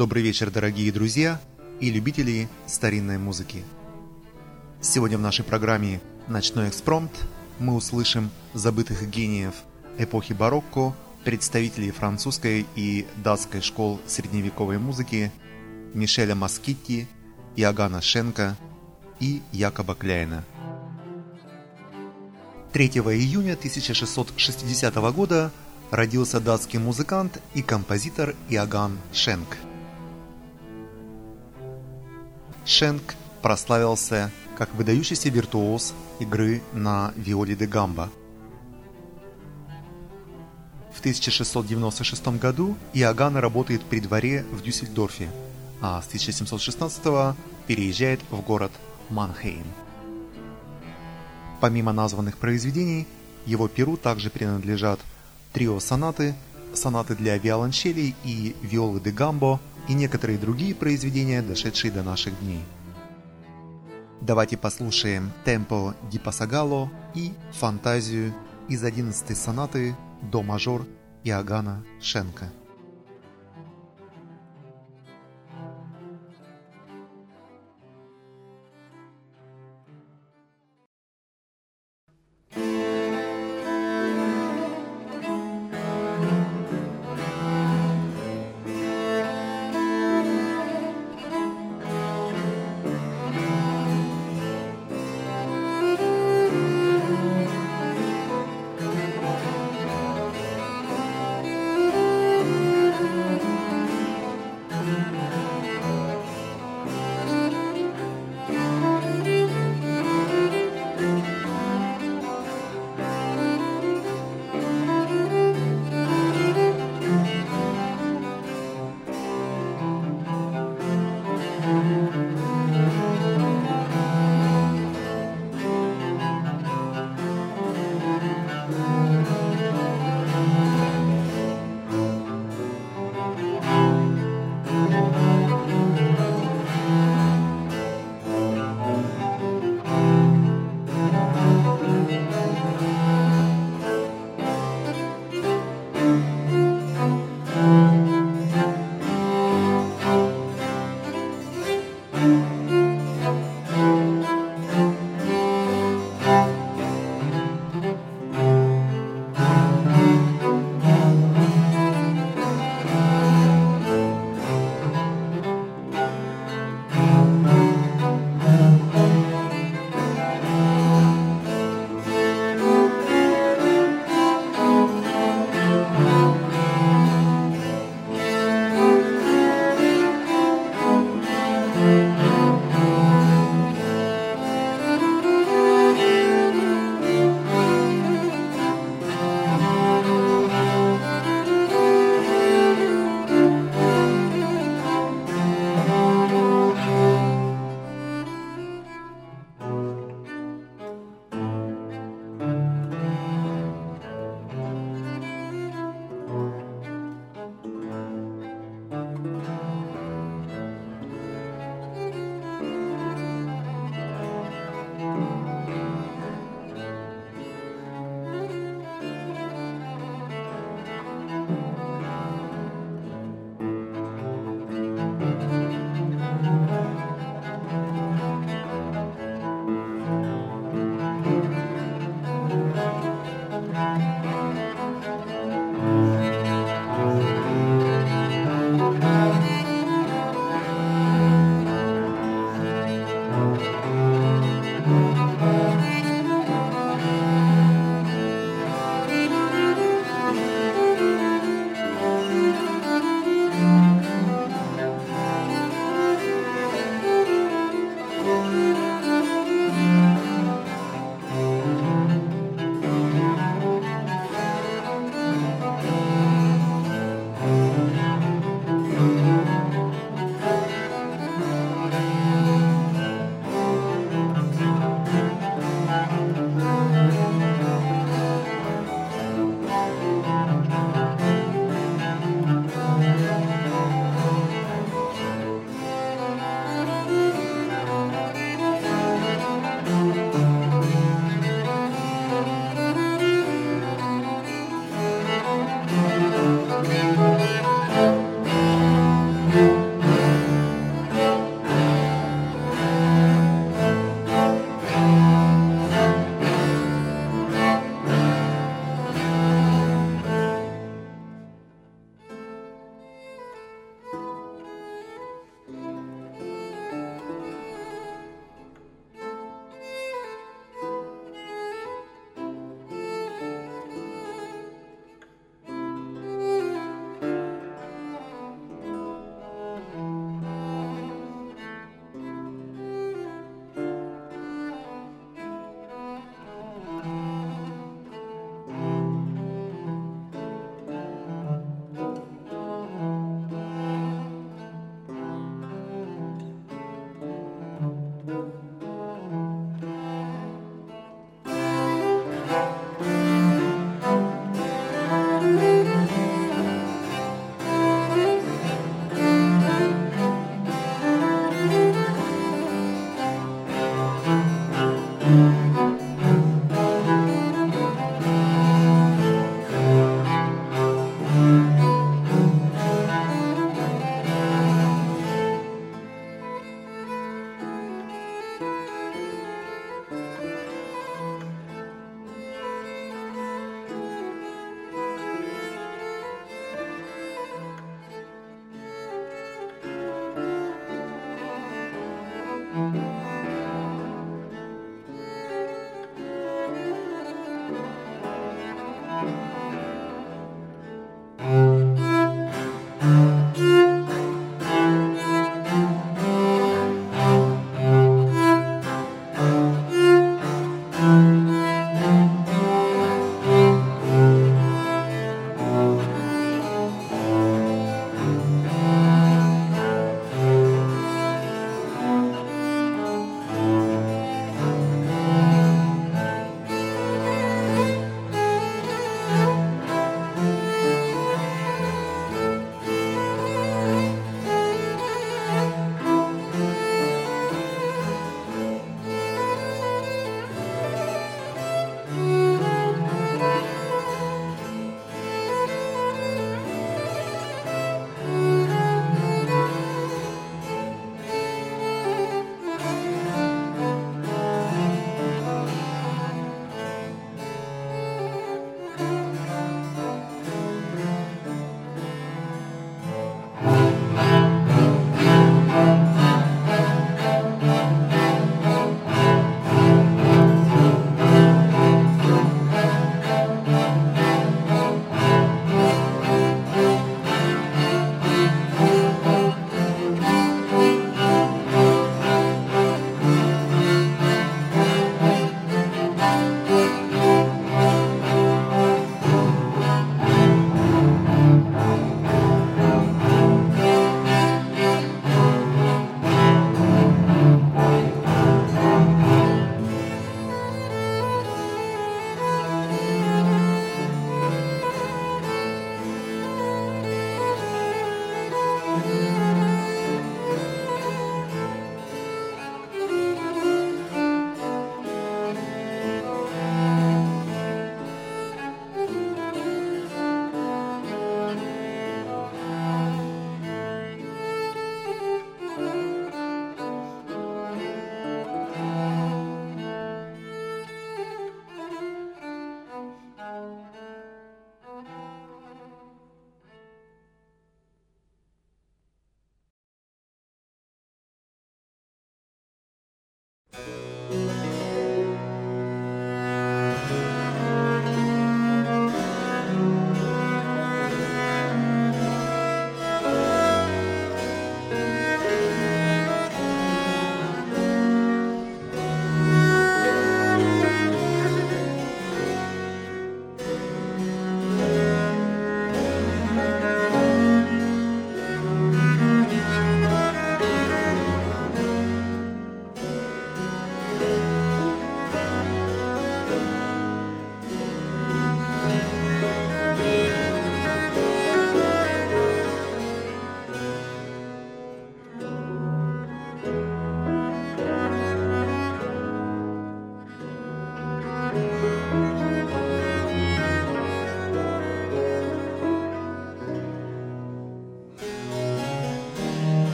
Добрый вечер, дорогие друзья и любители старинной музыки. Сегодня в нашей программе «Ночной экспромт» мы услышим забытых гениев эпохи барокко, представителей французской и датской школ средневековой музыки Мишеля Маскитти, Иоганна Шенка и Якоба Кляйна. 3 июня 1660 года родился датский музыкант и композитор Иоганн Шенк. Шенк прославился как выдающийся виртуоз игры на виоле де гамбо. В 1696 году Иоганн работает при дворе в Дюссельдорфе, а с 1716 переезжает в город Манхейм. Помимо названных произведений, его перу также принадлежат трио-сонаты, сонаты для виолончелей и виолы де гамбо и некоторые другие произведения, дошедшие до наших дней. Давайте послушаем темпо ди пасагало и фантазию из 11 сонаты до мажор Иоганна Шенка.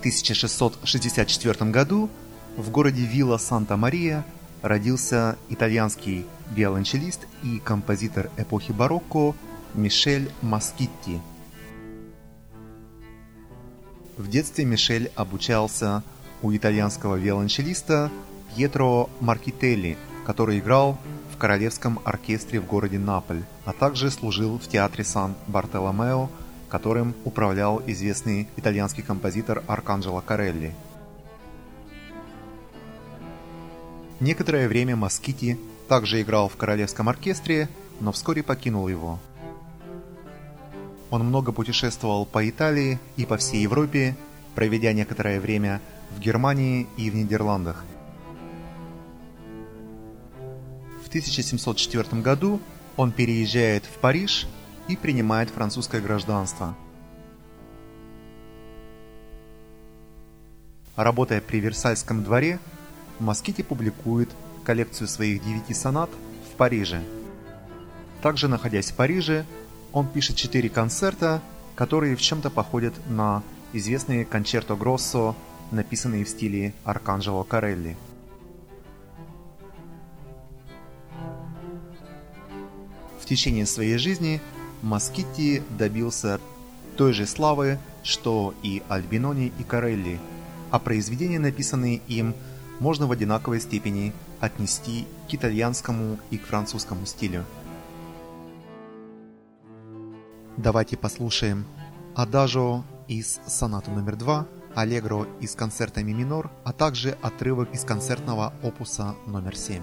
1664 году в городе Вилла Санта-Мария родился итальянский виолончелист и композитор эпохи барокко Мишель Маскитти. В детстве Мишель обучался у итальянского виолончелиста Пьетро Маркителли, который играл в королевском оркестре в городе Наполь, а также служил в театре Сан-Бартоломео которым управлял известный итальянский композитор Арканджело Карелли. Некоторое время Москити также играл в королевском оркестре, но вскоре покинул его. Он много путешествовал по Италии и по всей Европе, проведя некоторое время в Германии и в Нидерландах. В 1704 году он переезжает в Париж и принимает французское гражданство. Работая при Версальском дворе, Москити публикует коллекцию своих девяти сонат в Париже. Также, находясь в Париже, он пишет четыре концерта, которые в чем-то походят на известные концерто Гроссо, написанные в стиле Арканджело Карелли. В течение своей жизни Москитти добился той же славы, что и Альбинони и Карелли, а произведения, написанные им, можно в одинаковой степени отнести к итальянскому и к французскому стилю. Давайте послушаем Адажо из сонаты номер 2, Аллегро из концерта ми минор, а также отрывок из концертного опуса номер 7.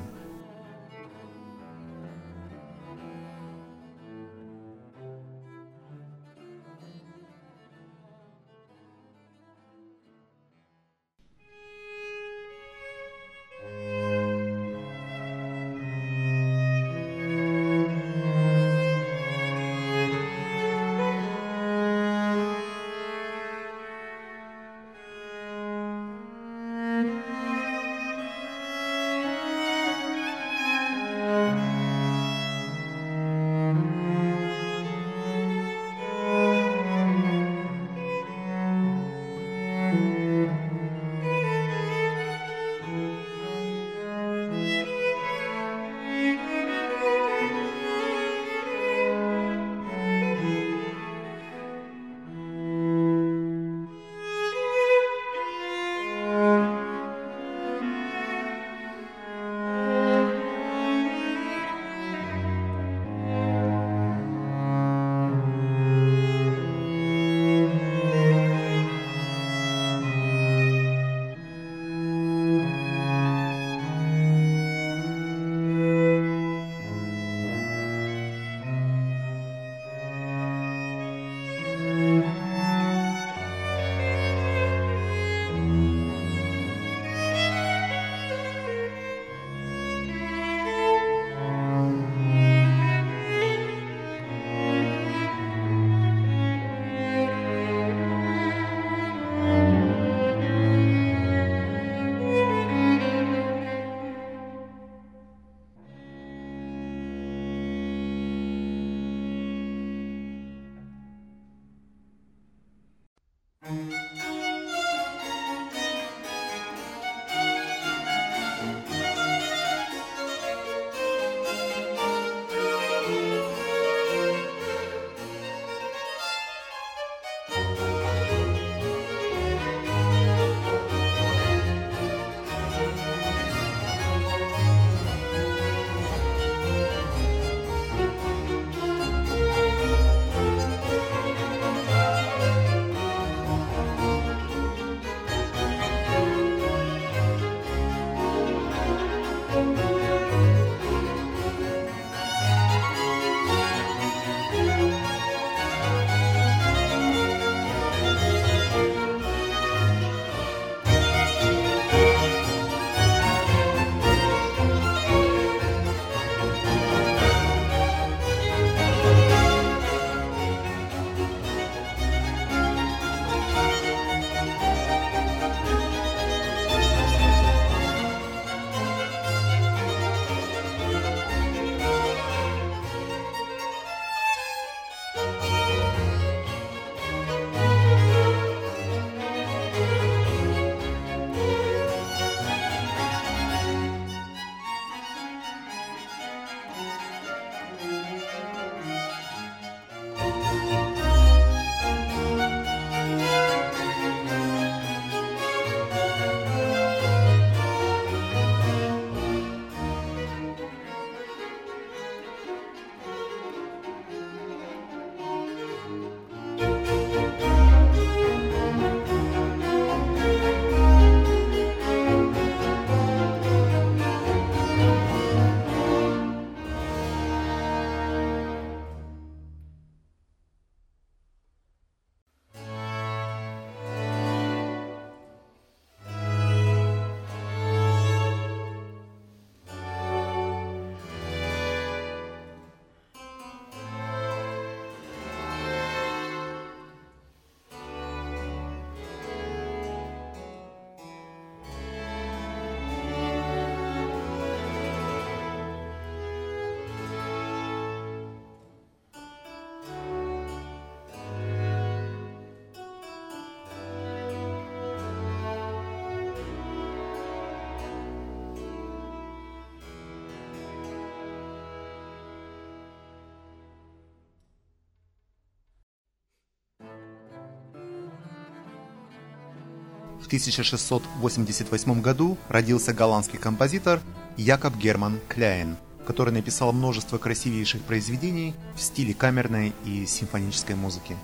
В 1688 году родился голландский композитор Якоб Герман Кляйн, который написал множество красивейших произведений в стиле камерной и симфонической музыки.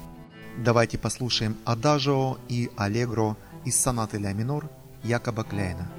Давайте послушаем Адажио и Аллегро из сонаты ля минор Якоба Кляйна.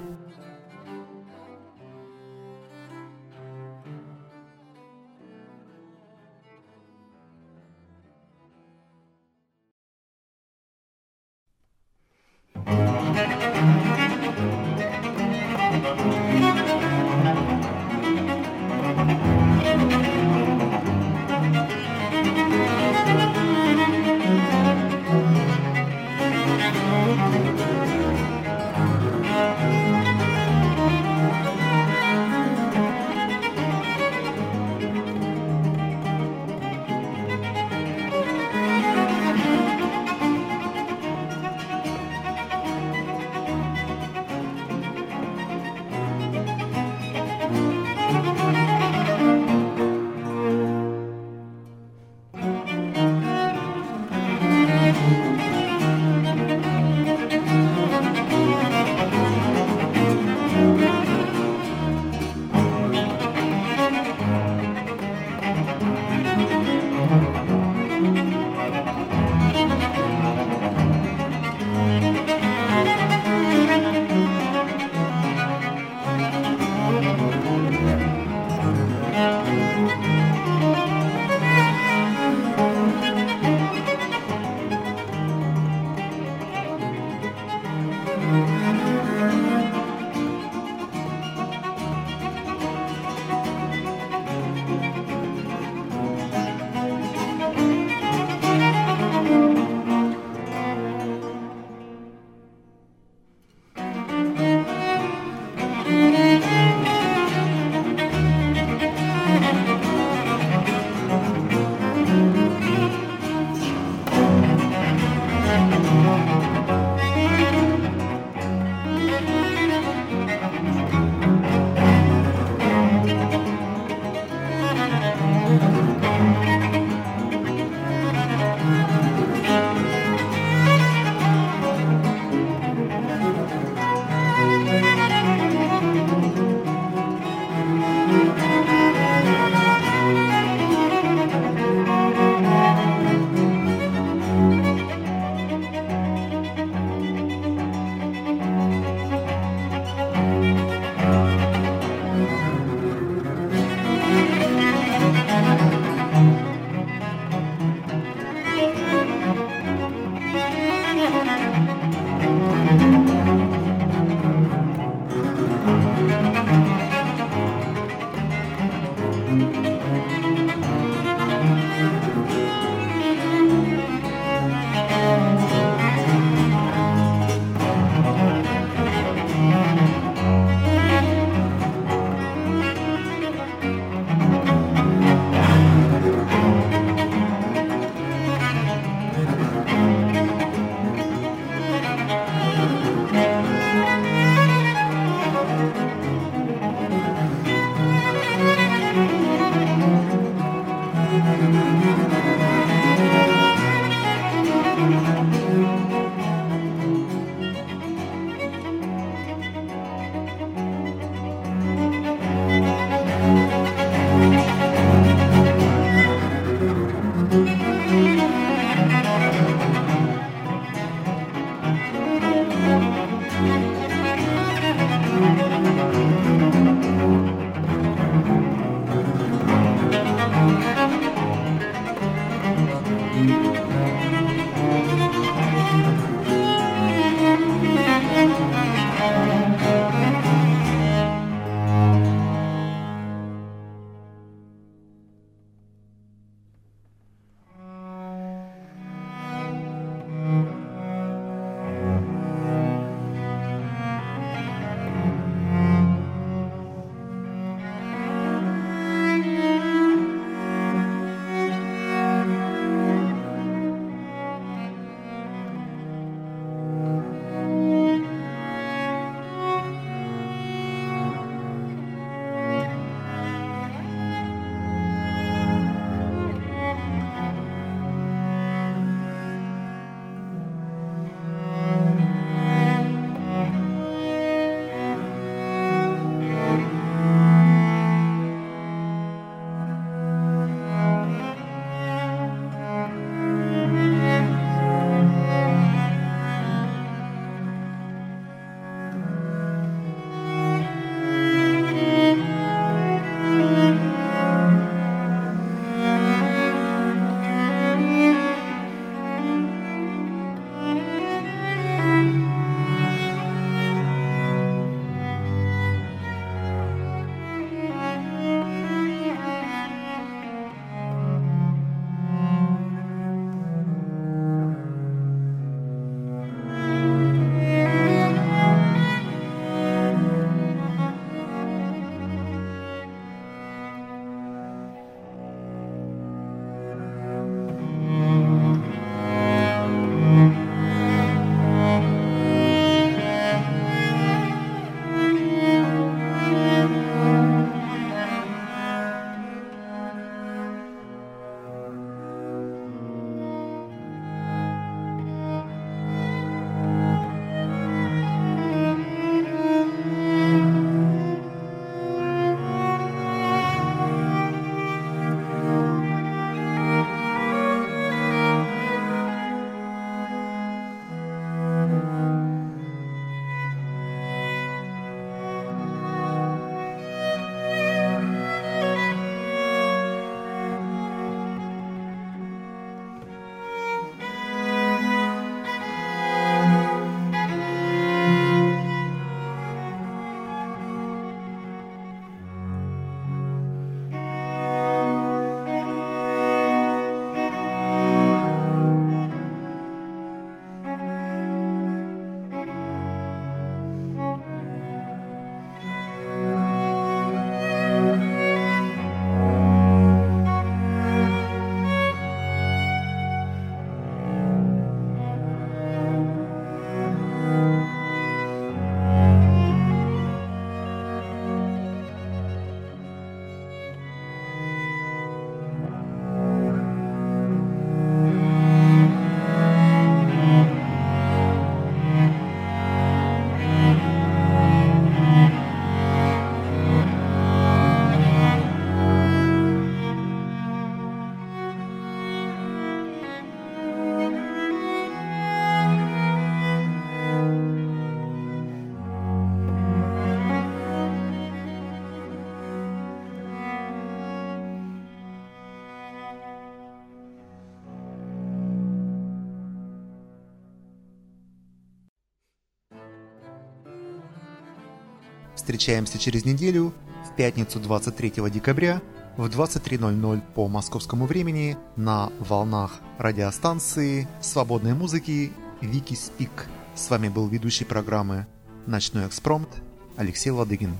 Встречаемся через неделю, в пятницу 23 декабря в 23.00 по московскому времени на волнах радиостанции свободной музыки Вики Спик. С вами был ведущий программы «Ночной экспромт» Алексей Ладыгин.